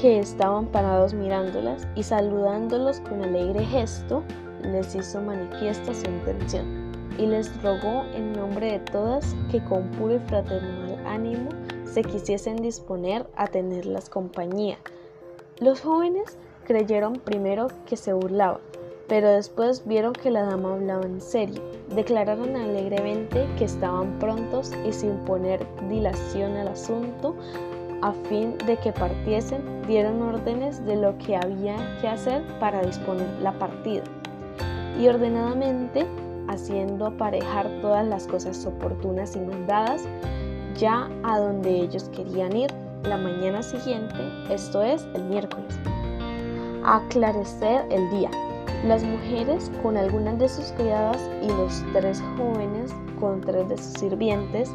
que estaban parados mirándolas y saludándolos con alegre gesto, les hizo manifiesta su intención y les rogó en nombre de todas que con puro y fraternal ánimo se quisiesen disponer a tenerlas compañía. Los jóvenes creyeron primero que se burlaba, pero después vieron que la dama hablaba en serio. Declararon alegremente que estaban prontos y sin poner dilación al asunto, a fin de que partiesen, dieron órdenes de lo que había que hacer para disponer la partida. Y ordenadamente, haciendo aparejar todas las cosas oportunas y mandadas, ya a donde ellos querían ir la mañana siguiente, esto es el miércoles aclarecer el día. Las mujeres con algunas de sus criadas y los tres jóvenes con tres de sus sirvientes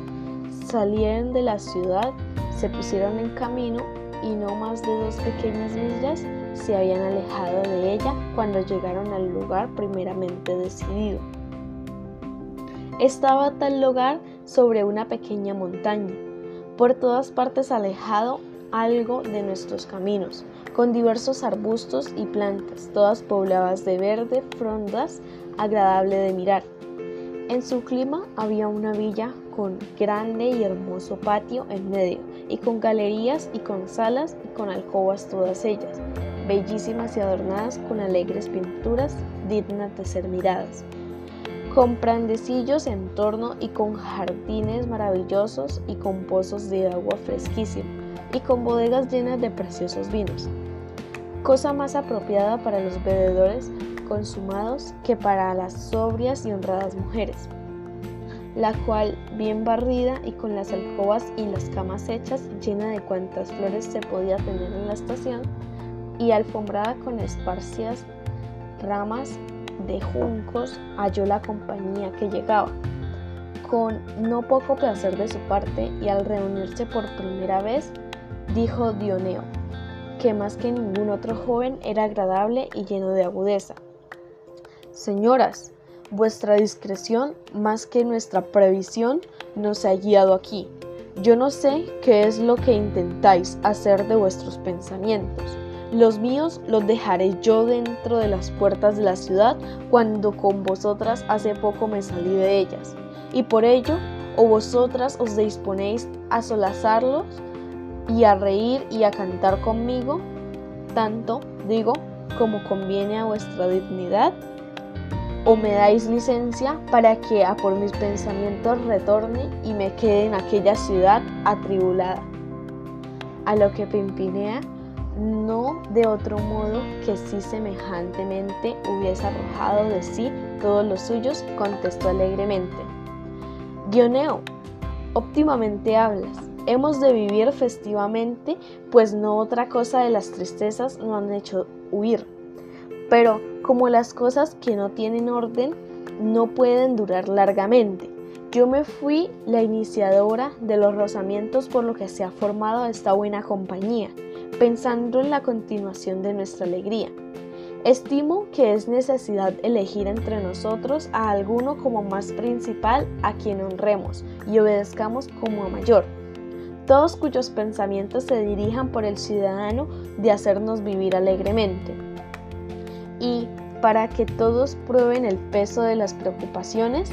salieron de la ciudad, se pusieron en camino y no más de dos pequeñas millas se habían alejado de ella cuando llegaron al lugar primeramente decidido. Estaba tal lugar sobre una pequeña montaña, por todas partes alejado algo de nuestros caminos, con diversos arbustos y plantas, todas pobladas de verde, frondas, agradable de mirar. En su clima había una villa con grande y hermoso patio en medio, y con galerías y con salas y con alcobas todas ellas, bellísimas y adornadas con alegres pinturas dignas de ser miradas, con prandecillos en torno y con jardines maravillosos y con pozos de agua fresquísima y con bodegas llenas de preciosos vinos, cosa más apropiada para los bebedores consumados que para las sobrias y honradas mujeres, la cual, bien barrida y con las alcobas y las camas hechas, llena de cuantas flores se podía tener en la estación, y alfombrada con esparcidas ramas de juncos, halló la compañía que llegaba, con no poco placer de su parte, y al reunirse por primera vez, dijo Dioneo, que más que ningún otro joven era agradable y lleno de agudeza. Señoras, vuestra discreción más que nuestra previsión nos ha guiado aquí. Yo no sé qué es lo que intentáis hacer de vuestros pensamientos. Los míos los dejaré yo dentro de las puertas de la ciudad cuando con vosotras hace poco me salí de ellas. Y por ello, o vosotras os disponéis a solazarlos y a reír y a cantar conmigo, tanto, digo, como conviene a vuestra dignidad, o me dais licencia para que a por mis pensamientos retorne y me quede en aquella ciudad atribulada. A lo que Pimpinea, no de otro modo que si semejantemente hubiese arrojado de sí todos los suyos, contestó alegremente. Dioneo, óptimamente hablas. Hemos de vivir festivamente, pues no otra cosa de las tristezas nos han hecho huir. Pero como las cosas que no tienen orden no pueden durar largamente. Yo me fui la iniciadora de los rozamientos por lo que se ha formado esta buena compañía, pensando en la continuación de nuestra alegría. Estimo que es necesidad elegir entre nosotros a alguno como más principal a quien honremos y obedezcamos como a mayor, todos cuyos pensamientos se dirijan por el ciudadano de hacernos vivir alegremente y para que todos prueben el peso de las preocupaciones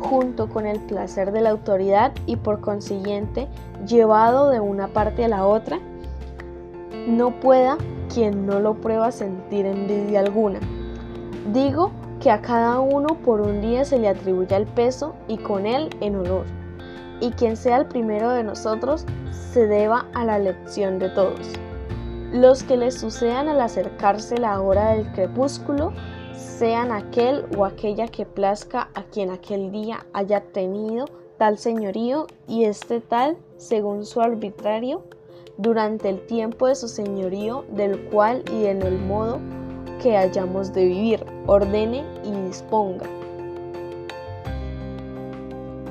junto con el placer de la autoridad y por consiguiente llevado de una parte a la otra, no pueda quien no lo prueba sentir envidia alguna. Digo que a cada uno por un día se le atribuya el peso y con él en honor, y quien sea el primero de nosotros se deba a la elección de todos. Los que les sucedan al acercarse la hora del crepúsculo, sean aquel o aquella que plazca a quien aquel día haya tenido tal señorío y este tal según su arbitrario durante el tiempo de su señorío del cual y en el modo que hayamos de vivir, ordene y disponga.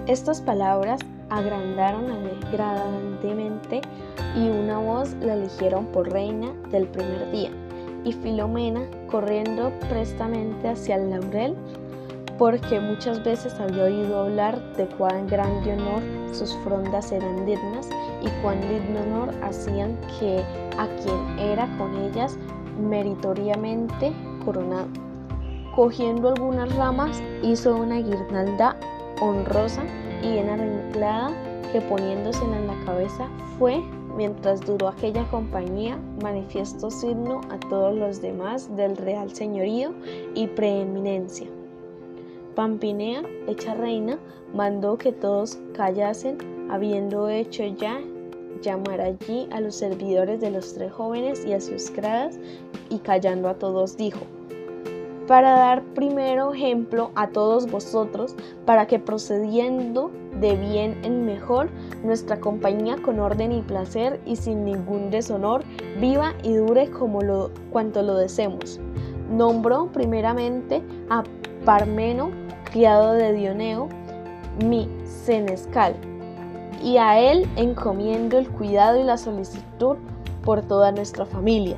Estas palabras agrandaron alegrantemente y una voz la eligieron por reina del primer día. Y Filomena, corriendo prestamente hacia el laurel, porque muchas veces había oído hablar de cuán grande honor sus frondas eran dignas y cuán digno honor hacían que a quien era con ellas meritoriamente coronado. Cogiendo algunas ramas, hizo una guirnalda honrosa y bien arreglada que poniéndosela en la cabeza fue mientras duró aquella compañía, manifiesto signo a todos los demás del real señorío y preeminencia. Pampinea, hecha reina, mandó que todos callasen, habiendo hecho ya llamar allí a los servidores de los tres jóvenes y a sus criadas, y callando a todos dijo, para dar primero ejemplo a todos vosotros, para que procediendo de bien en mejor, nuestra compañía con orden y placer y sin ningún deshonor, viva y dure como cuanto lo deseemos. nombró primeramente a Parmeno, criado de Dioneo, mi senescal, y a él encomiendo el cuidado y la solicitud por toda nuestra familia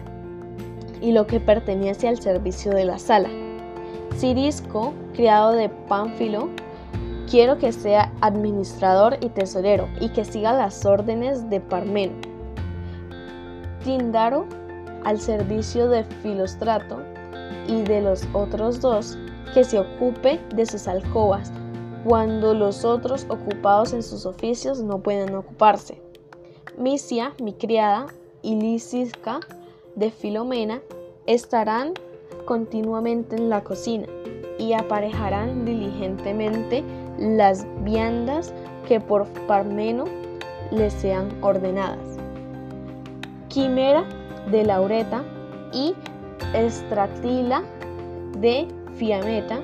y lo que pertenece al servicio de la sala. Cirisco, criado de Pánfilo, quiero que sea administrador y tesorero y que siga las órdenes de Parmeno. Tindaro, al servicio de Filostrato y de los otros dos, que se ocupe de sus alcobas, cuando los otros ocupados en sus oficios no pueden ocuparse. Misia, mi criada, y Lisisca de Filomena estarán continuamente en la cocina y aparejarán diligentemente las viandas que por Parmeno les sean ordenadas. Quimera de Laureta y Estratila de Fiameta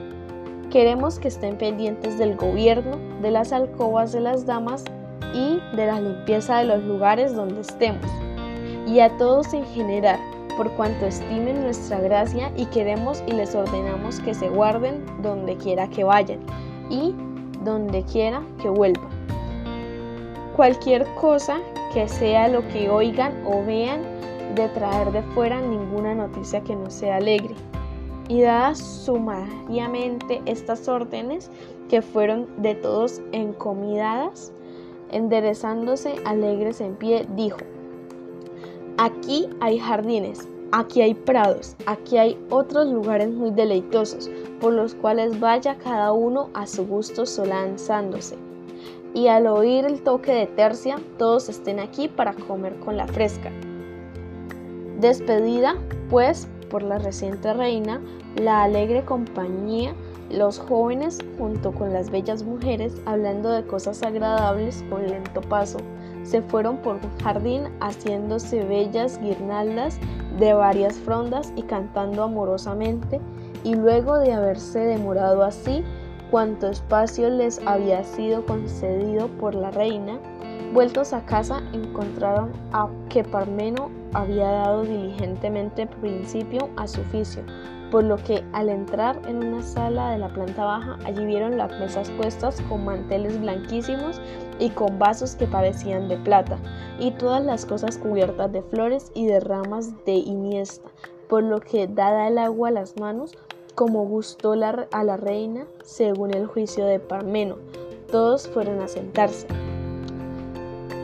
Queremos que estén pendientes del gobierno, de las alcobas de las damas y de la limpieza de los lugares donde estemos. Y a todos en general, por cuanto estimen nuestra gracia y queremos y les ordenamos que se guarden donde quiera que vayan y donde quiera que vuelvan. Cualquier cosa que sea lo que oigan o vean, de traer de fuera ninguna noticia que no sea alegre y dadas sumariamente estas órdenes que fueron de todos encomidadas, enderezándose alegres en pie, dijo, aquí hay jardines, aquí hay prados, aquí hay otros lugares muy deleitosos, por los cuales vaya cada uno a su gusto solanzándose. Y al oír el toque de tercia, todos estén aquí para comer con la fresca. Despedida, pues, por la reciente reina, la alegre compañía, los jóvenes junto con las bellas mujeres, hablando de cosas agradables con lento paso, se fueron por un jardín haciéndose bellas guirnaldas de varias frondas y cantando amorosamente, y luego de haberse demorado así, cuanto espacio les había sido concedido por la reina, vueltos a casa encontraron a que Parmeno había dado diligentemente principio a su oficio, por lo que al entrar en una sala de la planta baja, allí vieron las mesas puestas con manteles blanquísimos y con vasos que parecían de plata, y todas las cosas cubiertas de flores y de ramas de iniesta, por lo que dada el agua a las manos, como gustó a la reina, según el juicio de Parmeno, todos fueron a sentarse.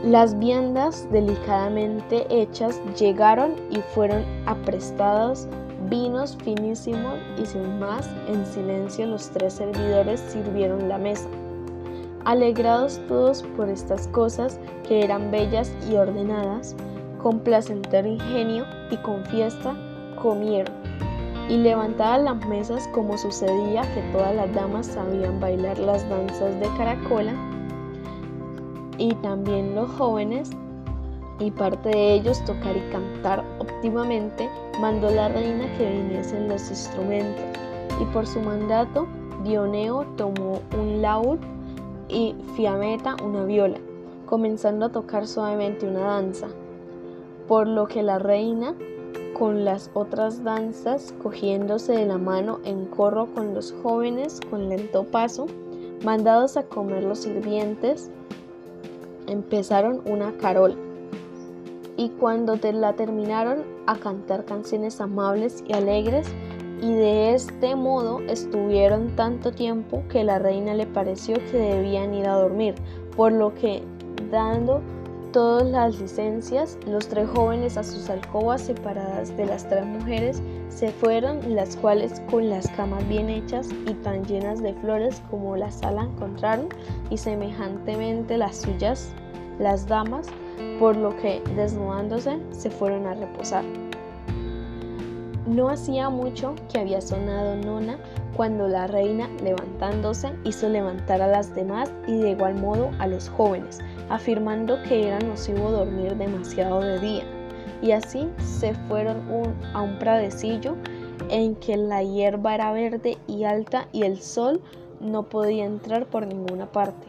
Las viandas delicadamente hechas llegaron y fueron aprestados vinos finísimos y sin más, en silencio los tres servidores sirvieron la mesa. Alegrados todos por estas cosas que eran bellas y ordenadas, con placentero ingenio y con fiesta comieron. Y levantadas las mesas como sucedía que todas las damas sabían bailar las danzas de caracola, y también los jóvenes y parte de ellos tocar y cantar óptimamente, mandó la reina que viniesen los instrumentos. Y por su mandato Dioneo tomó un laúd y Fiameta una viola, comenzando a tocar suavemente una danza, por lo que la reina con las otras danzas, cogiéndose de la mano en corro con los jóvenes con lento paso, mandados a comer los sirvientes, empezaron una carola y cuando la terminaron a cantar canciones amables y alegres. Y de este modo estuvieron tanto tiempo que la reina le pareció que debían ir a dormir, por lo que dando todas las licencias, los tres jóvenes a sus alcobas separadas de las tres mujeres se fueron, las cuales con las camas bien hechas y tan llenas de flores como la sala encontraron, y semejantemente las suyas, las damas, por lo que desnudándose se fueron a reposar. No hacía mucho que había sonado nona cuando la reina, levantándose, hizo levantar a las demás y de igual modo a los jóvenes, afirmando que era nocivo dormir demasiado de día. Y así se fueron a un pradecillo en que la hierba era verde y alta y el sol no podía entrar por ninguna parte.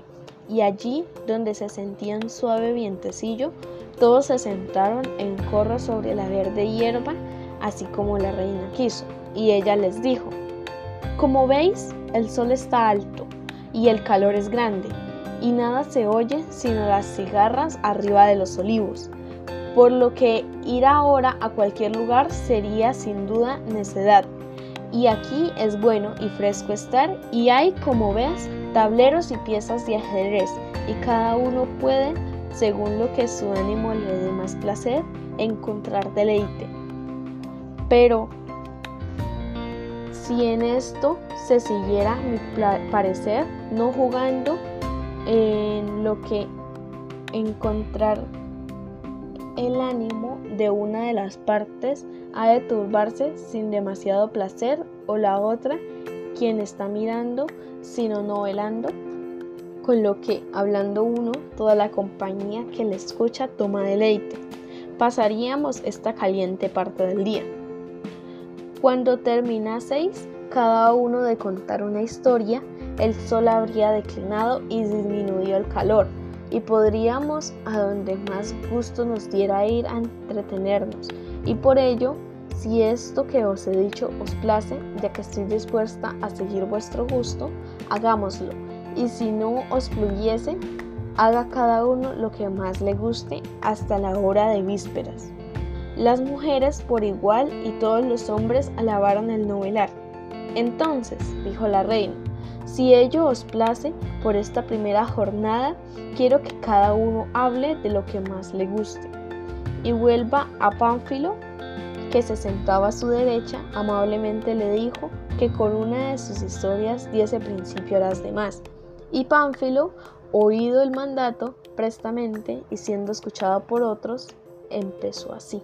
Y allí, donde se sentía un suave vientecillo, todos se sentaron en corro sobre la verde hierba, así como la reina quiso. y ella les dijo, Como veis, el sol está alto y el calor es grande, y nada se oye sino las cigarras arriba de los olivos, por lo que ir ahora a cualquier lugar sería sin duda necedad. Y aquí es bueno y fresco estar, y hay, como veas, tableros y piezas de ajedrez, y cada uno puede, según lo que su ánimo le dé más placer, encontrar deleite. Pero si en esto se siguiera mi parecer, no jugando en lo que encontrar el ánimo de una de las partes ha de turbarse sin demasiado placer o la otra quien está mirando sino no velando, con lo que, hablando uno, toda la compañía que le escucha toma deleite. Pasaríamos esta caliente parte del día. Cuando terminaseis cada uno de contar una historia, el sol habría declinado y disminuido el calor, y podríamos a donde más gusto nos diera ir a entretenernos. Y por ello, si esto que os he dicho os place, ya que estoy dispuesta a seguir vuestro gusto, hagámoslo. Y si no os fluyese, haga cada uno lo que más le guste hasta la hora de vísperas. Las mujeres por igual y todos los hombres alabaron el novelar. Entonces, dijo la reina, si ello os place, por esta primera jornada, quiero que cada uno hable de lo que más le guste. Y vuelva a Pánfilo, que se sentaba a su derecha, amablemente le dijo que con una de sus historias diese principio a las demás. Y Pánfilo, oído el mandato, prestamente y siendo escuchado por otros, empezó así.